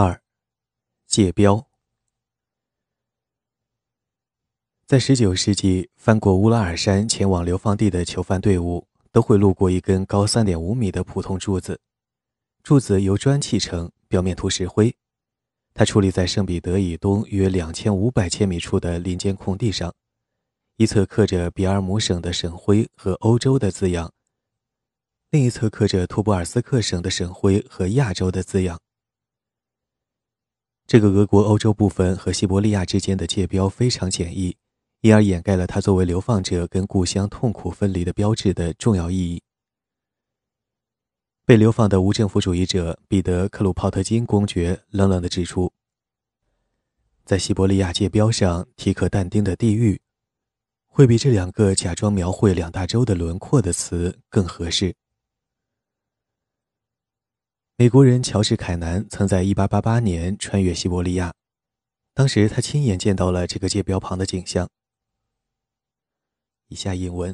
二，界标。在十九世纪，翻过乌拉尔山前往流放地的囚犯队伍，都会路过一根高三点五米的普通柱子。柱子由砖砌成，表面涂石灰。它矗立在圣彼得以东约两千五百千米处的林间空地上，一侧刻着比尔姆省的省徽和欧洲的字样，另一侧刻着图布尔斯克省的省徽和亚洲的字样。这个俄国欧洲部分和西伯利亚之间的界标非常简易，因而掩盖了它作为流放者跟故乡痛苦分离的标志的重要意义。被流放的无政府主义者彼得·克鲁泡特金公爵冷冷地指出，在西伯利亚界标上提克但丁的地狱，会比这两个假装描绘两大洲的轮廓的词更合适。美国人乔治·凯南曾在1888年穿越西伯利亚，当时他亲眼见到了这个界标旁的景象。以下引文：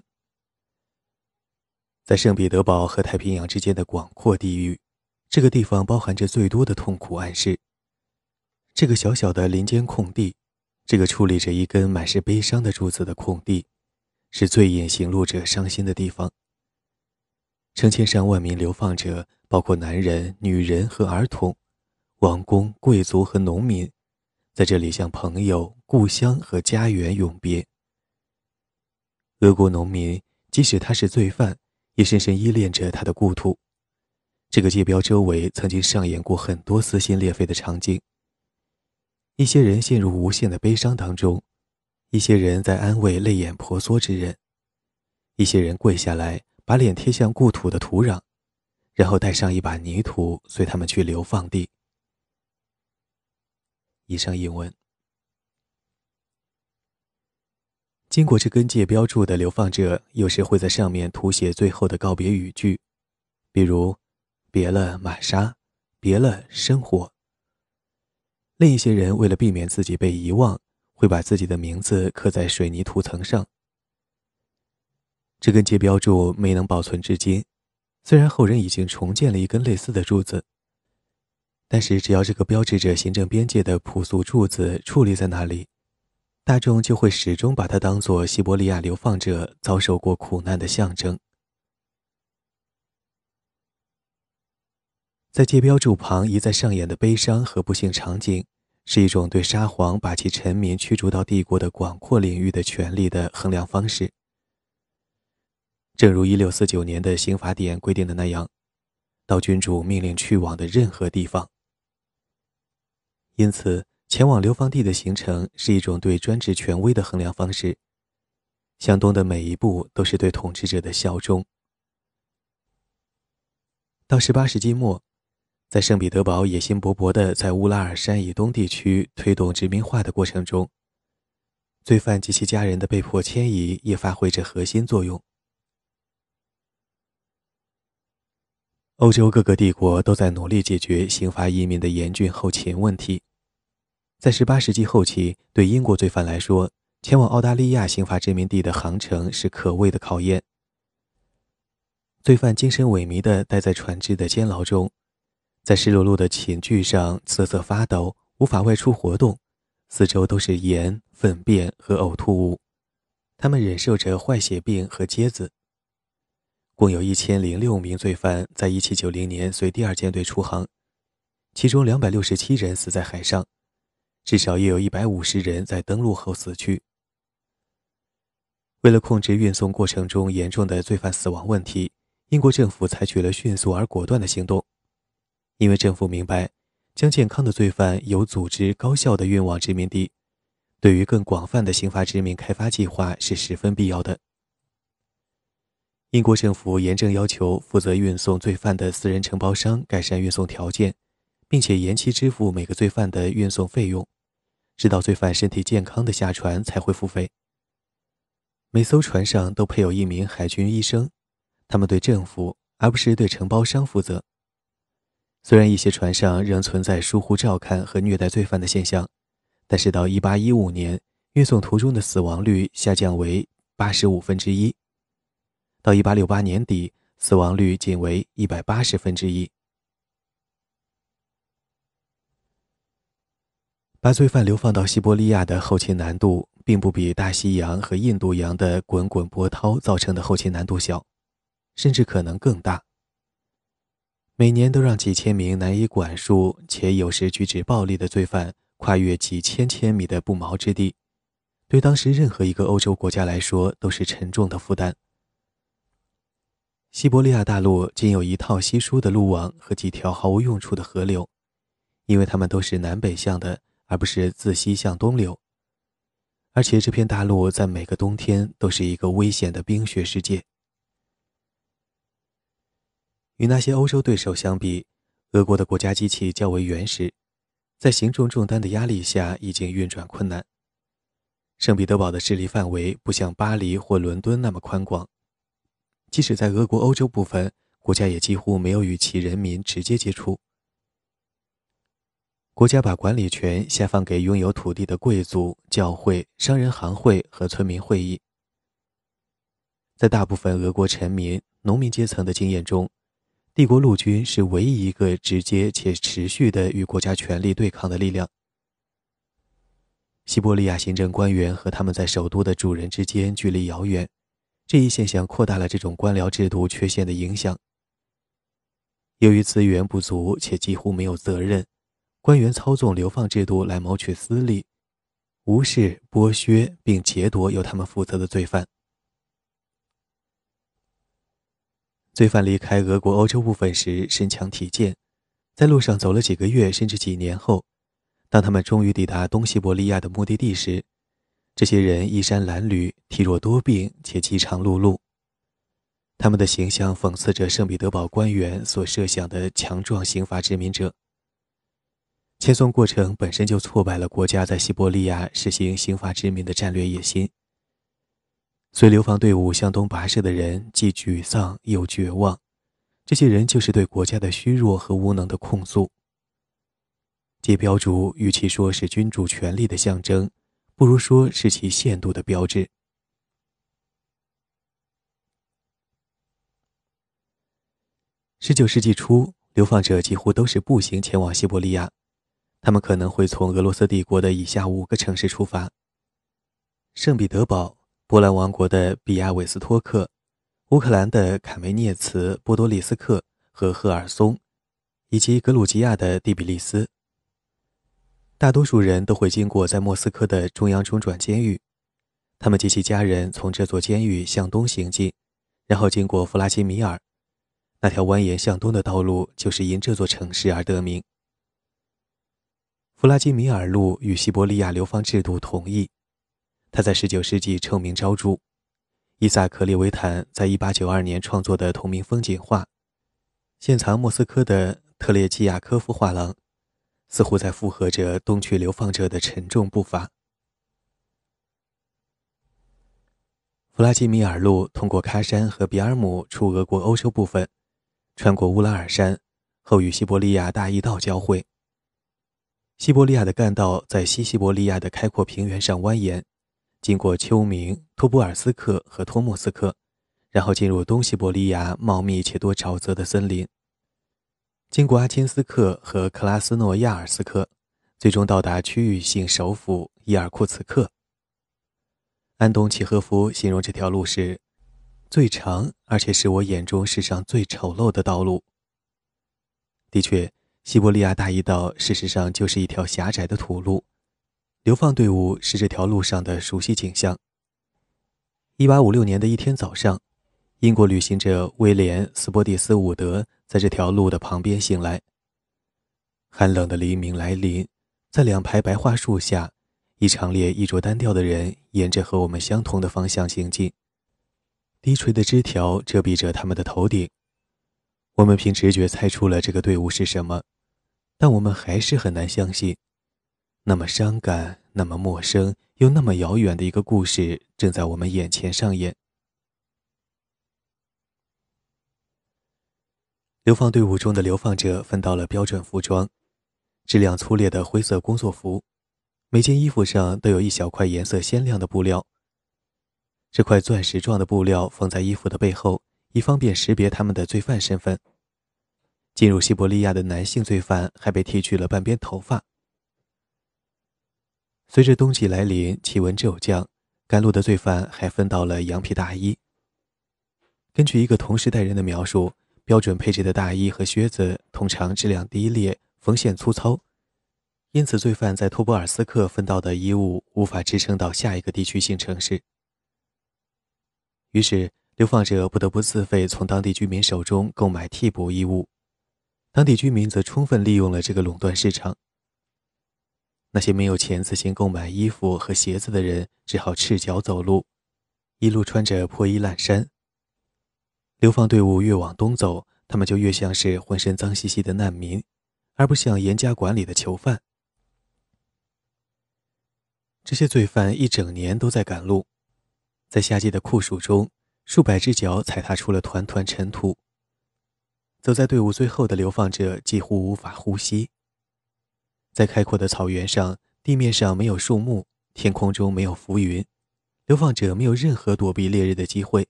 在圣彼得堡和太平洋之间的广阔地域，这个地方包含着最多的痛苦暗示。这个小小的林间空地，这个矗立着一根满是悲伤的柱子的空地，是最引行路者伤心的地方。成千上万名流放者。包括男人、女人和儿童，王公、贵族和农民，在这里向朋友、故乡和家园永别。俄国农民，即使他是罪犯，也深深依恋着他的故土。这个界标周围曾经上演过很多撕心裂肺的场景。一些人陷入无限的悲伤当中，一些人在安慰泪眼婆娑之人，一些人跪下来，把脸贴向故土的土壤。然后带上一把泥土，随他们去流放地。以上译文。经过这根界标注的流放者，有时会在上面涂写最后的告别语句，比如“别了，玛莎”，“别了，生活”。另一些人为了避免自己被遗忘，会把自己的名字刻在水泥涂层上。这根界标柱没能保存至今。虽然后人已经重建了一根类似的柱子，但是只要这个标志着行政边界的朴素柱子矗立在那里，大众就会始终把它当作西伯利亚流放者遭受过苦难的象征。在界标柱旁一再上演的悲伤和不幸场景，是一种对沙皇把其臣民驱逐到帝国的广阔领域的权利的衡量方式。正如一六四九年的刑法典规定的那样，到君主命令去往的任何地方。因此，前往流放地的行程是一种对专制权威的衡量方式。向东的每一步都是对统治者的效忠。到十八世纪末，在圣彼得堡野心勃勃地在乌拉尔山以东地区推动殖民化的过程中，罪犯及其家人的被迫迁移也发挥着核心作用。欧洲各个帝国都在努力解决刑罚移民的严峻后勤问题。在18世纪后期，对英国罪犯来说，前往澳大利亚刑罚殖民地的航程是可畏的考验。罪犯精神萎靡地待在船只的监牢中，在湿漉漉的寝具上瑟瑟发抖，无法外出活动，四周都是盐、粪便和呕吐物。他们忍受着坏血病和疖子。共有一千零六名罪犯在一七九零年随第二舰队出航，其中两百六十七人死在海上，至少也有一百五十人在登陆后死去。为了控制运送过程中严重的罪犯死亡问题，英国政府采取了迅速而果断的行动，因为政府明白，将健康的罪犯有组织、高效的运往殖民地，对于更广泛的刑罚殖民开发计划是十分必要的。英国政府严正要求负责运送罪犯的私人承包商改善运送条件，并且延期支付每个罪犯的运送费用，直到罪犯身体健康的下船才会付费。每艘船上都配有一名海军医生，他们对政府而不是对承包商负责。虽然一些船上仍存在疏忽照看和虐待罪犯的现象，但是到1815年，运送途中的死亡率下降为八十五分之一。到一八六八年底，死亡率仅为一百八十分之一。把罪犯流放到西伯利亚的后勤难度，并不比大西洋和印度洋的滚滚波涛造成的后勤难度小，甚至可能更大。每年都让几千名难以管束且有时举止暴力的罪犯跨越几千千米的不毛之地，对当时任何一个欧洲国家来说都是沉重的负担。西伯利亚大陆仅有一套稀疏的路网和几条毫无用处的河流，因为它们都是南北向的。而不是自西向东流，而且这片大陆在每个冬天都是一个危险的冰雪世界。与那些欧洲对手相比，俄国的国家机器较为原始，在行重重担的压力下已经运转困难。圣彼得堡的势力范围不像巴黎或伦敦那么宽广，即使在俄国欧洲部分，国家也几乎没有与其人民直接接触。国家把管理权下放给拥有土地的贵族、教会、商人行会和村民会议。在大部分俄国臣民、农民阶层的经验中，帝国陆军是唯一一个直接且持续的与国家权力对抗的力量。西伯利亚行政官员和他们在首都的主人之间距离遥远，这一现象扩大了这种官僚制度缺陷的影响。由于资源不足且几乎没有责任。官员操纵流放制度来谋取私利，无视、剥削并劫夺由他们负责的罪犯。罪犯离开俄国欧洲部分时身强体健，在路上走了几个月甚至几年后，当他们终于抵达东西伯利亚的目的地时，这些人衣衫褴褛、体弱多病且饥肠辘辘。他们的形象讽刺着圣彼得堡官员所设想的强壮刑罚殖民者。遣送过程本身就挫败了国家在西伯利亚实行刑罚殖民的战略野心。随流放队伍向东跋涉的人既沮丧又绝望，这些人就是对国家的虚弱和无能的控诉。这标注与其说是君主权力的象征，不如说是其限度的标志。十九世纪初，流放者几乎都是步行前往西伯利亚。他们可能会从俄罗斯帝国的以下五个城市出发：圣彼得堡、波兰王国的比亚韦斯托克、乌克兰的卡梅涅茨、波多利斯克和赫尔松，以及格鲁吉亚的第比利斯。大多数人都会经过在莫斯科的中央中转监狱，他们及其家人从这座监狱向东行进，然后经过弗拉基米尔。那条蜿蜒向东的道路就是因这座城市而得名。弗拉基米尔路与西伯利亚流放制度同意，他在19世纪臭名昭著。伊萨克·列维坦在1892年创作的同名风景画，现藏莫斯科的特列季亚科夫画廊，似乎在附和着东去流放者的沉重步伐。弗拉基米尔路通过喀山和比尔姆出俄国欧洲部分，穿过乌拉尔山，后与西伯利亚大驿道交汇。西伯利亚的干道在西西伯利亚的开阔平原上蜿蜒，经过丘明、托布尔斯克和托莫斯克，然后进入东西伯利亚茂密且多沼泽的森林。经过阿钦斯克和克拉斯诺亚尔斯克，最终到达区域性首府伊尔库茨克。安东契诃夫形容这条路是最长，而且是我眼中世上最丑陋的道路。的确。西伯利亚大驿道事实上就是一条狭窄的土路，流放队伍是这条路上的熟悉景象。一八五六年的一天早上，英国旅行者威廉·斯波蒂斯·伍德在这条路的旁边醒来。寒冷的黎明来临，在两排白桦树下，一长列衣着单调的人沿着和我们相同的方向行进，低垂的枝条遮蔽着他们的头顶。我们凭直觉猜出了这个队伍是什么。但我们还是很难相信，那么伤感、那么陌生又那么遥远的一个故事正在我们眼前上演。流放队伍中的流放者分到了标准服装，质量粗劣的灰色工作服，每件衣服上都有一小块颜色鲜亮的布料。这块钻石状的布料缝在衣服的背后，以方便识别他们的罪犯身份。进入西伯利亚的男性罪犯还被剃去了半边头发。随着冬季来临，气温骤降，赶路的罪犯还分到了羊皮大衣。根据一个同时代人的描述，标准配置的大衣和靴子通常质量低劣、缝线粗糙，因此罪犯在托波尔斯克分到的衣物无法支撑到下一个地区性城市。于是，流放者不得不自费从当地居民手中购买替补衣物，当地居民则充分利用了这个垄断市场。那些没有钱自行购买衣服和鞋子的人，只好赤脚走路，一路穿着破衣烂衫。流放队伍越往东走，他们就越像是浑身脏兮兮的难民，而不像严加管理的囚犯。这些罪犯一整年都在赶路，在夏季的酷暑中，数百只脚踩踏出了团团尘土。走在队伍最后的流放者几乎无法呼吸。在开阔的草原上，地面上没有树木，天空中没有浮云，流放者没有任何躲避烈日的机会。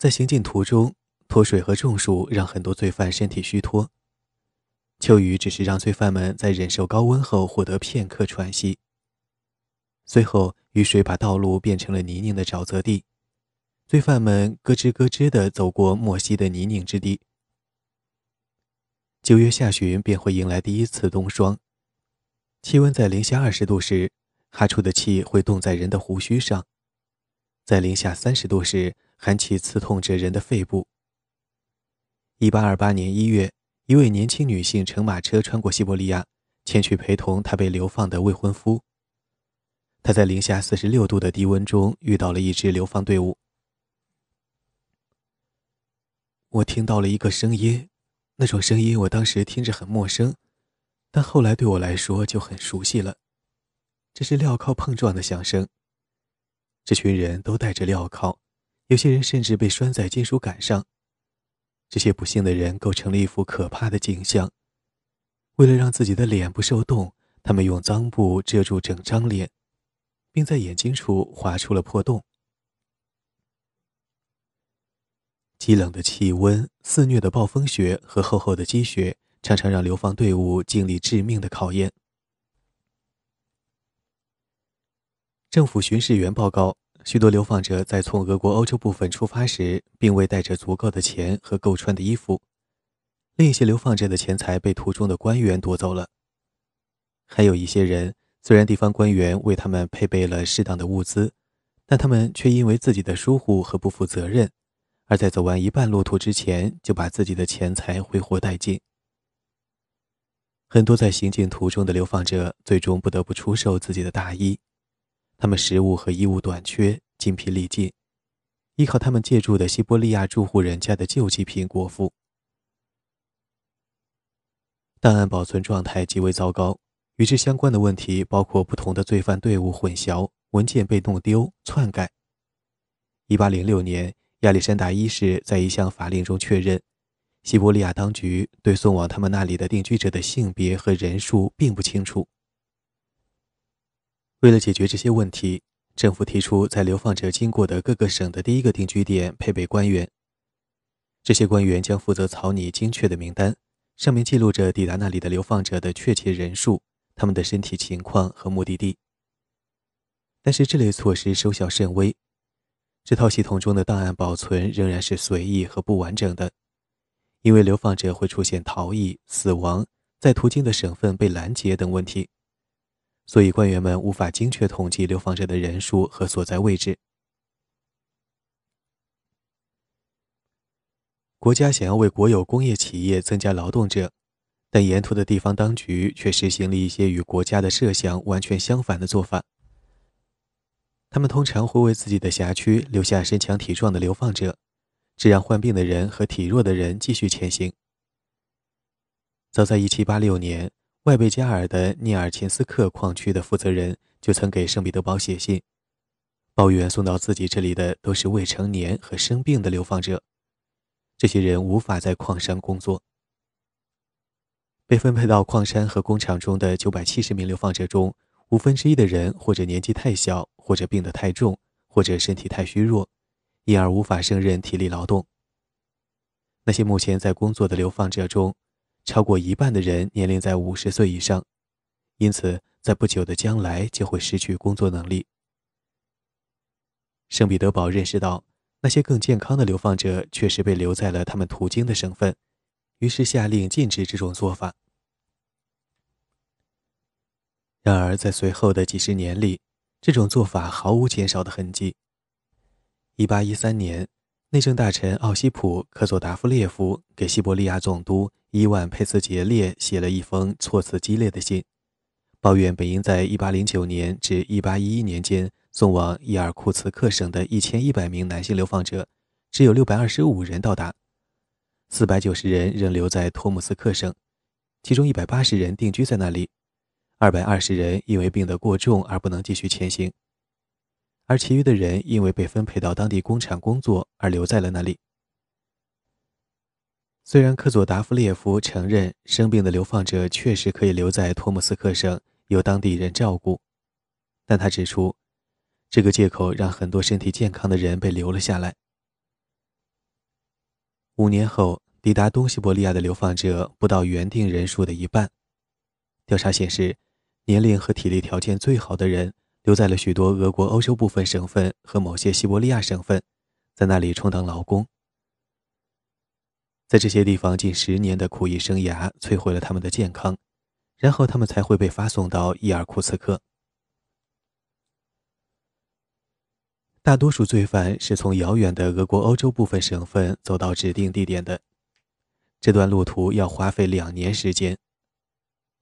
在行进途中，脱水和中暑让很多罪犯身体虚脱，秋雨只是让罪犯们在忍受高温后获得片刻喘息。随后，雨水把道路变成了泥泞的沼泽地，罪犯们咯吱咯吱地走过莫西的泥泞之地。九月下旬便会迎来第一次冬霜，气温在零下二十度时，哈出的气会冻在人的胡须上；在零下三十度时，寒气刺痛着人的肺部。一八二八年一月，一位年轻女性乘马车穿过西伯利亚，前去陪同她被流放的未婚夫。她在零下四十六度的低温中遇到了一支流放队伍。我听到了一个声音。那种声音，我当时听着很陌生，但后来对我来说就很熟悉了。这是镣铐碰撞的响声。这群人都戴着镣铐，有些人甚至被拴在金属杆上。这些不幸的人构成了一幅可怕的景象。为了让自己的脸不受冻，他们用脏布遮住整张脸，并在眼睛处划出了破洞。极冷的气温、肆虐的暴风雪和厚厚的积雪，常常让流放队伍经历致命的考验。政府巡视员报告，许多流放者在从俄国欧洲部分出发时，并未带着足够的钱和够穿的衣服。另一些流放者的钱财被途中的官员夺走了。还有一些人，虽然地方官员为他们配备了适当的物资，但他们却因为自己的疏忽和不负责任。而在走完一半路途之前，就把自己的钱财挥霍殆尽。很多在行进途中的流放者最终不得不出售自己的大衣，他们食物和衣物短缺，精疲力尽，依靠他们借住的西伯利亚住户人家的救济品果腹。档案保存状态极为糟糕，与之相关的问题包括不同的罪犯队伍混淆、文件被弄丢、篡改。一八零六年。亚历山大一世在一项法令中确认，西伯利亚当局对送往他们那里的定居者的性别和人数并不清楚。为了解决这些问题，政府提出在流放者经过的各个省的第一个定居点配备官员。这些官员将负责草拟精确的名单，上面记录着抵达那里的流放者的确切人数、他们的身体情况和目的地。但是这类措施收效甚微。这套系统中的档案保存仍然是随意和不完整的，因为流放者会出现逃逸、死亡、在途经的省份被拦截等问题，所以官员们无法精确统计流放者的人数和所在位置。国家想要为国有工业企业增加劳动者，但沿途的地方当局却实行了一些与国家的设想完全相反的做法。他们通常会为自己的辖区留下身强体壮的流放者，只让患病的人和体弱的人继续前行。早在1786年，外贝加尔的涅尔琴斯克矿区的负责人就曾给圣彼得堡写信，抱怨送到自己这里的都是未成年和生病的流放者，这些人无法在矿山工作。被分配到矿山和工厂中的970名流放者中，五分之一的人或者年纪太小。或者病得太重，或者身体太虚弱，因而无法胜任体力劳动。那些目前在工作的流放者中，超过一半的人年龄在五十岁以上，因此在不久的将来就会失去工作能力。圣彼得堡认识到，那些更健康的流放者确实被留在了他们途经的省份，于是下令禁止这种做法。然而，在随后的几十年里，这种做法毫无减少的痕迹。一八一三年，内政大臣奥西普·科佐达夫列夫给西伯利亚总督伊万·佩茨杰列写了一封措辞激烈的信，抱怨本应在一八零九年至一八一一年间送往伊尔库茨克省的一千一百名男性流放者，只有六百二十五人到达，四百九十人仍留在托木斯克省，其中一百八十人定居在那里。二百二十人因为病得过重而不能继续前行，而其余的人因为被分配到当地工厂工作而留在了那里。虽然科佐达夫列夫承认生病的流放者确实可以留在托木斯克省由当地人照顾，但他指出，这个借口让很多身体健康的人被留了下来。五年后，抵达东西伯利亚的流放者不到原定人数的一半。调查显示。年龄和体力条件最好的人留在了许多俄国欧洲部分省份和某些西伯利亚省份，在那里充当劳工。在这些地方近十年的苦役生涯摧毁了他们的健康，然后他们才会被发送到伊尔库茨克。大多数罪犯是从遥远的俄国欧洲部分省份走到指定地点的，这段路途要花费两年时间，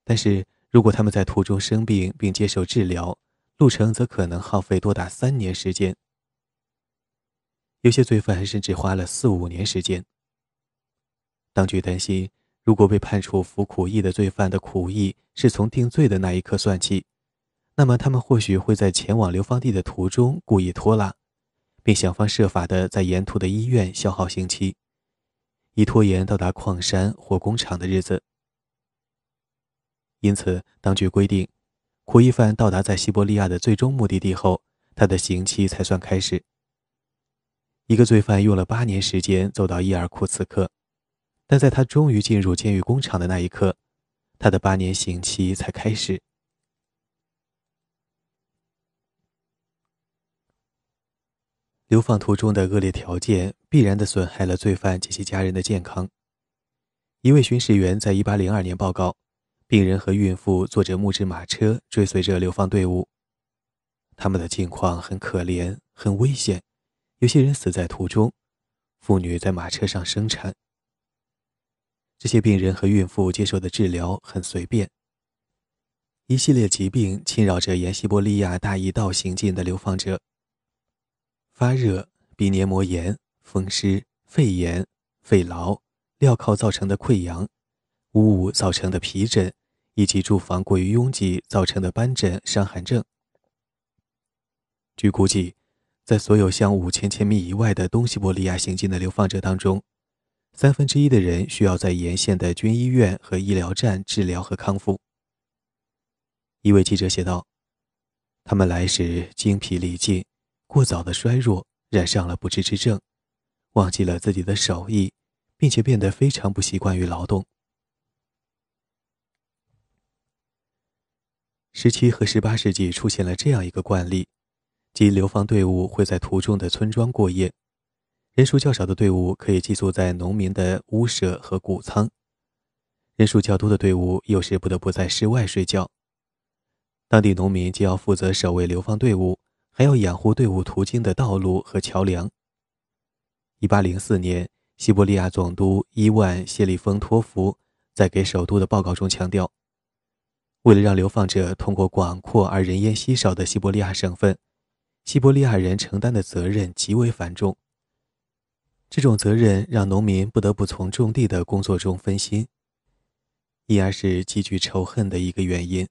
但是。如果他们在途中生病并接受治疗，路程则可能耗费多达三年时间。有些罪犯甚至花了四五年时间。当局担心，如果被判处服苦役的罪犯的苦役是从定罪的那一刻算起，那么他们或许会在前往流放地的途中故意拖拉，并想方设法地在沿途的医院消耗刑期，以拖延到达矿山或工厂的日子。因此，当局规定，苦役犯到达在西伯利亚的最终目的地后，他的刑期才算开始。一个罪犯用了八年时间走到伊尔库茨克，但在他终于进入监狱工厂的那一刻，他的八年刑期才开始。流放途中的恶劣条件必然的损害了罪犯及其家人的健康。一位巡视员在1802年报告。病人和孕妇坐着木质马车追随着流放队伍，他们的境况很可怜，很危险。有些人死在途中，妇女在马车上生产。这些病人和孕妇接受的治疗很随便。一系列疾病侵扰着沿西伯利亚大驿道行进的流放者：发热、鼻黏膜炎、风湿、肺炎、肺痨、镣铐造成的溃疡。污物造成的皮疹，以及住房过于拥挤造成的斑疹、伤寒症。据估计，在所有向五千千米以外的东西伯利亚行进的流放者当中，三分之一的人需要在沿线的军医院和医疗站治疗和康复。一位记者写道：“他们来时精疲力尽，过早的衰弱，染上了不治之症，忘记了自己的手艺，并且变得非常不习惯于劳动。”十七和十八世纪出现了这样一个惯例，即流放队伍会在途中的村庄过夜，人数较少的队伍可以寄宿在农民的屋舍和谷仓，人数较多的队伍有时不得不在室外睡觉。当地农民既要负责守卫流放队伍，还要养护队伍途经的道路和桥梁。一八零四年，西伯利亚总督伊万·谢利丰托夫在给首都的报告中强调。为了让流放者通过广阔而人烟稀少的西伯利亚省份，西伯利亚人承担的责任极为繁重。这种责任让农民不得不从种地的工作中分心，因而是极具仇恨的一个原因。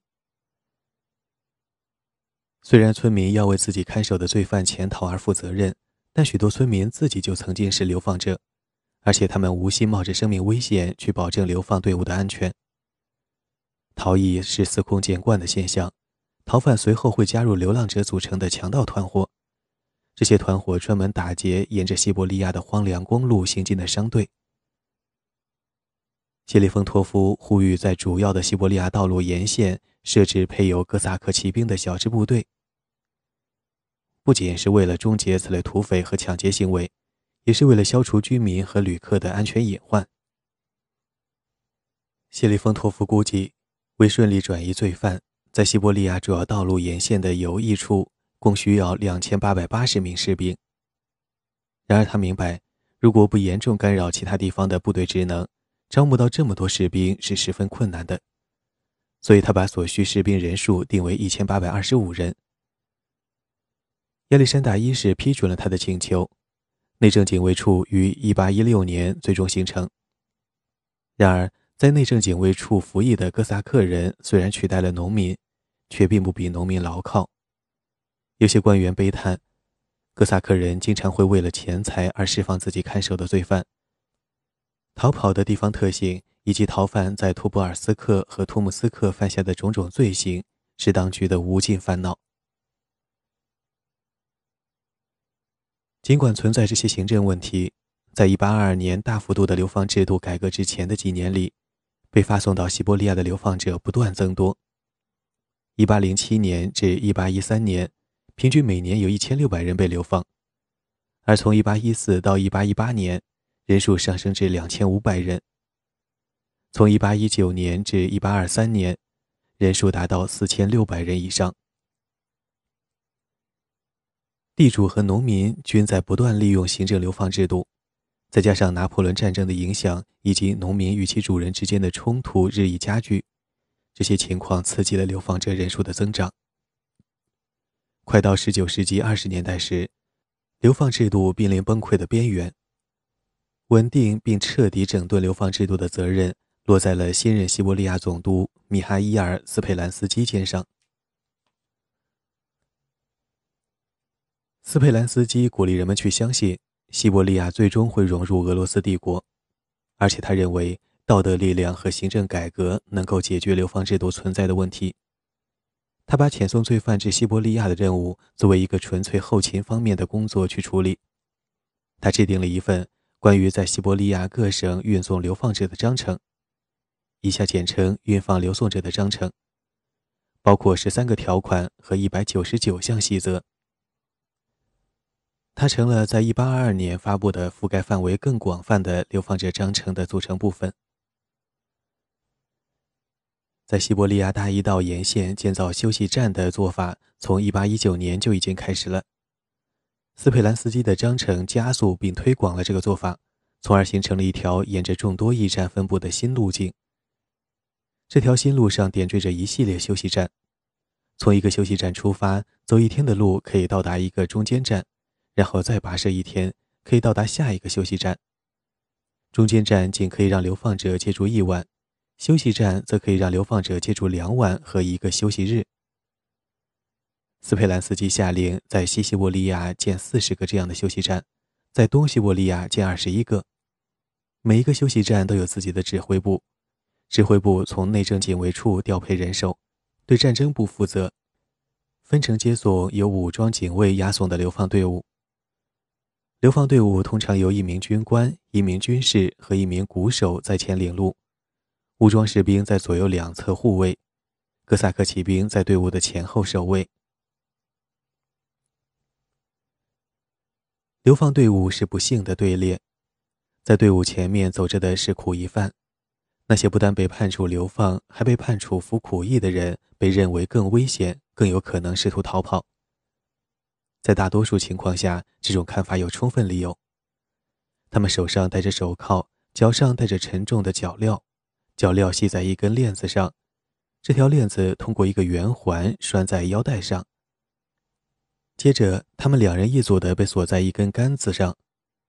虽然村民要为自己看守的罪犯潜逃而负责任，但许多村民自己就曾经是流放者，而且他们无心冒着生命危险去保证流放队伍的安全。逃逸是司空见惯的现象，逃犯随后会加入流浪者组成的强盗团伙，这些团伙专门打劫沿着西伯利亚的荒凉公路行进的商队。谢利丰托夫呼吁在主要的西伯利亚道路沿线设置配有哥萨克骑兵的小支部队，不仅是为了终结此类土匪和抢劫行为，也是为了消除居民和旅客的安全隐患。谢利丰托夫估计，为顺利转移罪犯，在西伯利亚主要道路沿线的游弋处，共需要两千八百八十名士兵。然而，他明白，如果不严重干扰其他地方的部队职能，招募到这么多士兵是十分困难的。所以他把所需士兵人数定为一千八百二十五人。亚历山大一世批准了他的请求，内政警卫处于一八一六年最终形成。然而，在内政警卫处服役的哥萨克人虽然取代了农民，却并不比农民牢靠。有些官员悲叹，哥萨克人经常会为了钱财而释放自己看守的罪犯。逃跑的地方特性。以及逃犯在图布尔斯克和托姆斯克犯下的种种罪行，是当局的无尽烦恼。尽管存在这些行政问题，在1822年大幅度的流放制度改革之前的几年里，被发送到西伯利亚的流放者不断增多。1807年至1813年，平均每年有一千六百人被流放，而从1814到1818年，人数上升至两千五百人。从1819年至1823年，人数达到4600人以上。地主和农民均在不断利用行政流放制度，再加上拿破仑战争的影响以及农民与其主人之间的冲突日益加剧，这些情况刺激了流放者人数的增长。快到19世纪20年代时，流放制度濒临崩溃的边缘。稳定并彻底整顿流放制度的责任。落在了新任西伯利亚总督米哈伊尔·斯佩兰斯基肩上。斯佩兰斯基鼓励人们去相信西伯利亚最终会融入俄罗斯帝国，而且他认为道德力量和行政改革能够解决流放制度存在的问题。他把遣送罪犯至西伯利亚的任务作为一个纯粹后勤方面的工作去处理。他制定了一份关于在西伯利亚各省运送流放者的章程。以下简称“运放流送者的章程”，包括十三个条款和一百九十九项细则。它成了在一八二二年发布的覆盖范围更广泛的流放者章程的组成部分。在西伯利亚大一道沿线建造休息站的做法，从一八一九年就已经开始了。斯佩兰斯基的章程加速并推广了这个做法，从而形成了一条沿着众多驿站分布的新路径。这条新路上点缀着一系列休息站，从一个休息站出发，走一天的路可以到达一个中间站，然后再跋涉一天，可以到达下一个休息站。中间站仅可以让流放者借住一晚，休息站则可以让流放者借住两晚和一个休息日。斯佩兰斯基下令在西西伯利亚建四十个这样的休息站，在东西伯利亚建二十一个，每一个休息站都有自己的指挥部。指挥部从内政警卫处调配人手，对战争部负责，分成接送由武装警卫押送的流放队伍。流放队伍通常由一名军官、一名军士和一名鼓手在前领路，武装士兵在左右两侧护卫，哥萨克骑兵在队伍的前后守卫。流放队伍是不幸的队列，在队伍前面走着的是苦役犯。那些不但被判处流放，还被判处服苦役的人，被认为更危险，更有可能试图逃跑。在大多数情况下，这种看法有充分理由。他们手上戴着手铐，脚上戴着沉重的脚镣，脚镣系在一根链子上，这条链子通过一个圆环拴在腰带上。接着，他们两人一组的被锁在一根杆子上，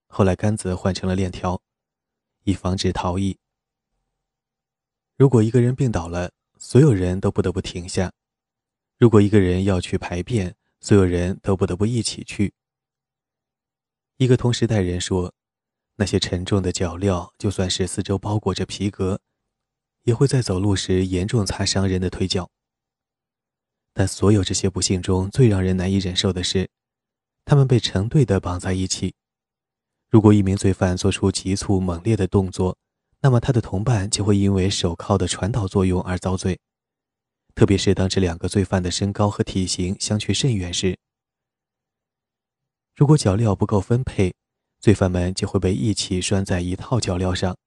后来杆子换成了链条，以防止逃逸。如果一个人病倒了，所有人都不得不停下；如果一个人要去排便，所有人都不得不一起去。一个同时代人说：“那些沉重的脚镣，就算是四周包裹着皮革，也会在走路时严重擦伤人的腿脚。”但所有这些不幸中最让人难以忍受的是，他们被成对的绑在一起。如果一名罪犯做出急促猛烈的动作，那么他的同伴就会因为手铐的传导作用而遭罪，特别是当这两个罪犯的身高和体型相去甚远时。如果脚镣不够分配，罪犯们就会被一起拴在一套脚镣上。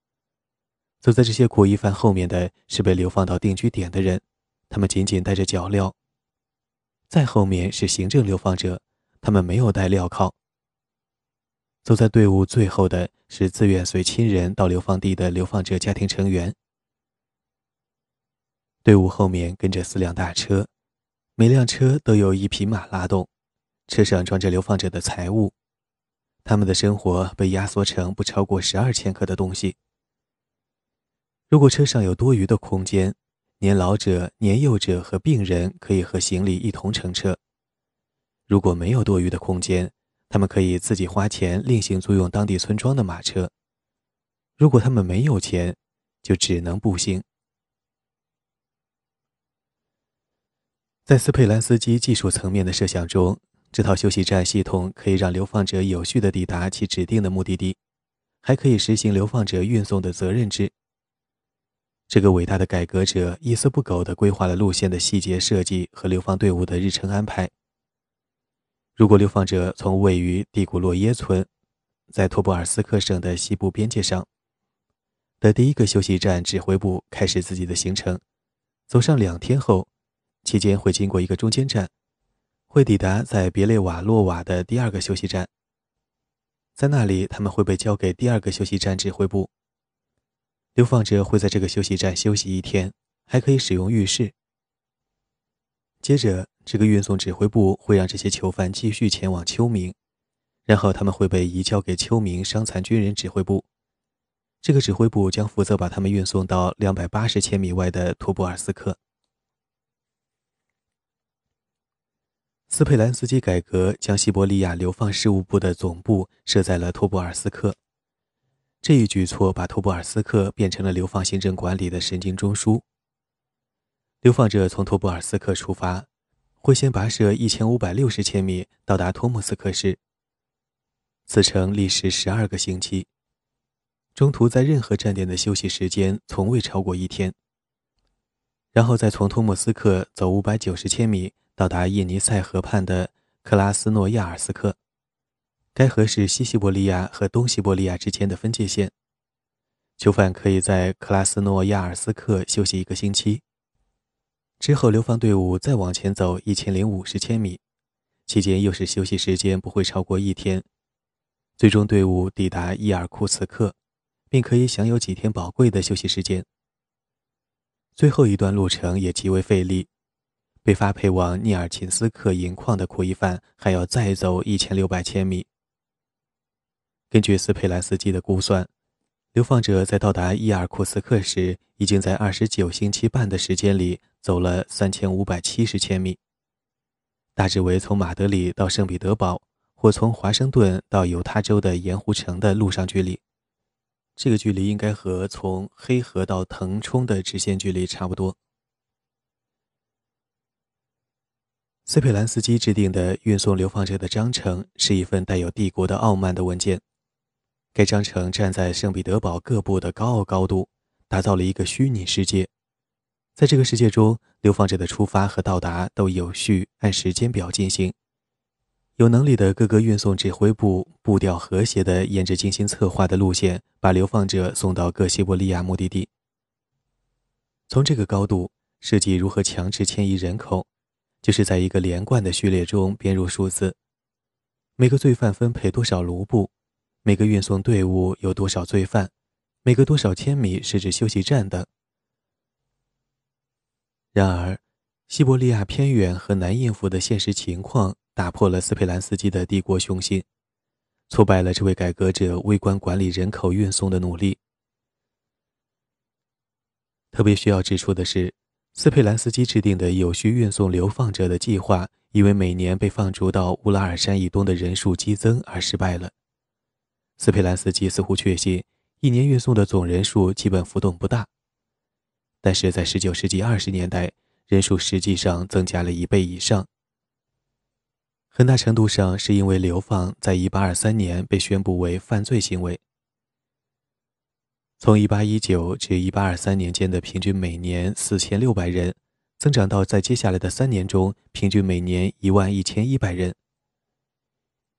走在这些苦役犯后面的是被流放到定居点的人，他们仅仅带着脚镣。再后面是行政流放者，他们没有带镣铐。走在队伍最后的是自愿随亲人到流放地的流放者家庭成员。队伍后面跟着四辆大车，每辆车都有一匹马拉动，车上装着流放者的财物，他们的生活被压缩成不超过十二千克的东西。如果车上有多余的空间，年老者、年幼者和病人可以和行李一同乘车；如果没有多余的空间，他们可以自己花钱另行租用当地村庄的马车；如果他们没有钱，就只能步行。在斯佩兰斯基技术层面的设想中，这套休息站系统可以让流放者有序地抵达其指定的目的地，还可以实行流放者运送的责任制。这个伟大的改革者一丝不苟地规划了路线的细节设计和流放队伍的日程安排。如果流放者从位于蒂古洛耶村，在托布尔斯克省的西部边界上的第一个休息站指挥部开始自己的行程，走上两天后。期间会经过一个中间站，会抵达在别列瓦洛瓦的第二个休息站。在那里，他们会被交给第二个休息站指挥部。流放者会在这个休息站休息一天，还可以使用浴室。接着，这个运送指挥部会让这些囚犯继续前往秋明，然后他们会被移交给秋明伤残军人指挥部。这个指挥部将负责把他们运送到两百八十千米外的图布尔斯克。斯佩兰斯基改革将西伯利亚流放事务部的总部设在了托布尔斯克。这一举措把托布尔斯克变成了流放行政管理的神经中枢。流放者从托布尔斯克出发，会先跋涉一千五百六十千米到达托莫斯克市。此程历时十二个星期，中途在任何站点的休息时间从未超过一天。然后再从托莫斯克走五百九十千米。到达叶尼塞河畔的克拉斯诺亚尔斯克，该河是西西伯利亚和东西伯利亚之间的分界线。囚犯可以在克拉斯诺亚尔斯克休息一个星期，之后流放队伍再往前走一千零五十千米，期间又是休息时间不会超过一天。最终队伍抵达伊尔库茨克，并可以享有几天宝贵的休息时间。最后一段路程也极为费力。被发配往涅尔琴斯克银矿的苦役犯还要再走一千六百千米。根据斯佩兰斯基的估算，流放者在到达伊尔库斯克时，已经在二十九星期半的时间里走了三千五百七十千米，大致为从马德里到圣彼得堡或从华盛顿到犹他州的盐湖城的路上距离。这个距离应该和从黑河到腾冲的直线距离差不多。斯佩兰斯基制定的运送流放者的章程是一份带有帝国的傲慢的文件。该章程站在圣彼得堡各部的高傲高度，打造了一个虚拟世界。在这个世界中，流放者的出发和到达都有序按时间表进行。有能力的各个运送指挥部步调和谐地沿着精心策划的路线，把流放者送到各西伯利亚目的地。从这个高度设计如何强制迁移人口。就是在一个连贯的序列中编入数字，每个罪犯分配多少卢布，每个运送队伍有多少罪犯，每个多少千米设置休息站等。然而，西伯利亚偏远和难应付的现实情况打破了斯佩兰斯基的帝国雄心，挫败了这位改革者微观管理人口运送的努力。特别需要指出的是。斯佩兰斯基制定的有序运送流放者的计划，因为每年被放逐到乌拉尔山以东的人数激增而失败了。斯佩兰斯基似乎确信，一年运送的总人数基本浮动不大。但是在19世纪20年代，人数实际上增加了一倍以上。很大程度上是因为流放在1823年被宣布为犯罪行为。从1819至1823年间的平均每年4600人，增长到在接下来的三年中平均每年一万一千一百人。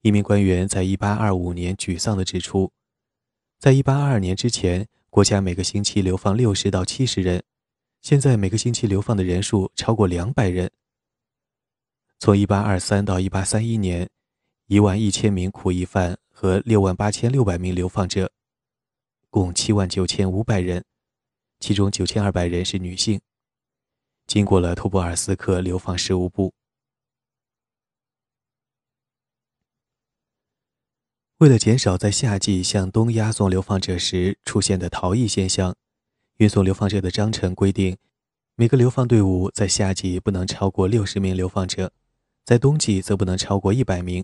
一名官员在一八二五年沮丧地指出，在一八二二年之前，国家每个星期流放六十到七十人，现在每个星期流放的人数超过两百人。从一八二三到一八三一年，一万一千名苦役犯和六万八千六百名流放者，共七万九千五百人，其中九千二百人是女性，经过了托波尔斯克流放事务部。为了减少在夏季向东押送流放者时出现的逃逸现象，运送流放者的章程规定，每个流放队伍在夏季不能超过六十名流放者，在冬季则不能超过一百名。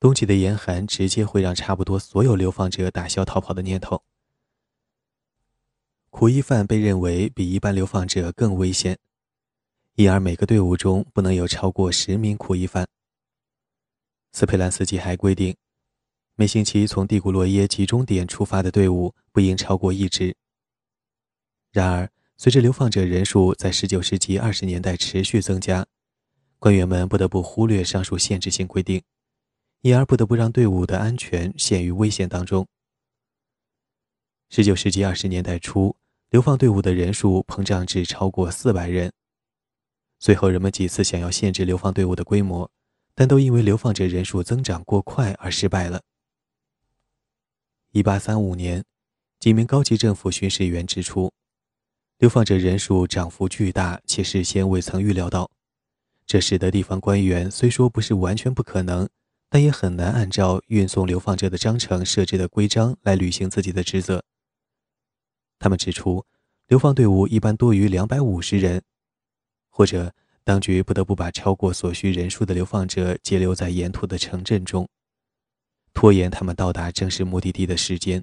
冬季的严寒直接会让差不多所有流放者打消逃跑的念头。苦役犯被认为比一般流放者更危险，因而每个队伍中不能有超过十名苦役犯。斯佩兰斯基还规定。每星期从蒂古洛耶集中点出发的队伍不应超过一支。然而，随着流放者人数在19世纪20年代持续增加，官员们不得不忽略上述限制性规定，因而不得不让队伍的安全陷于危险当中。19世纪20年代初，流放队伍的人数膨胀至超过400人。随后，人们几次想要限制流放队伍的规模，但都因为流放者人数增长过快而失败了。一八三五年，几名高级政府巡视员指出，流放者人数涨幅巨大，且事先未曾预料到。这使得地方官员虽说不是完全不可能，但也很难按照运送流放者的章程设置的规章来履行自己的职责。他们指出，流放队伍一般多于两百五十人，或者当局不得不把超过所需人数的流放者截留在沿途的城镇中。拖延他们到达正式目的地的时间。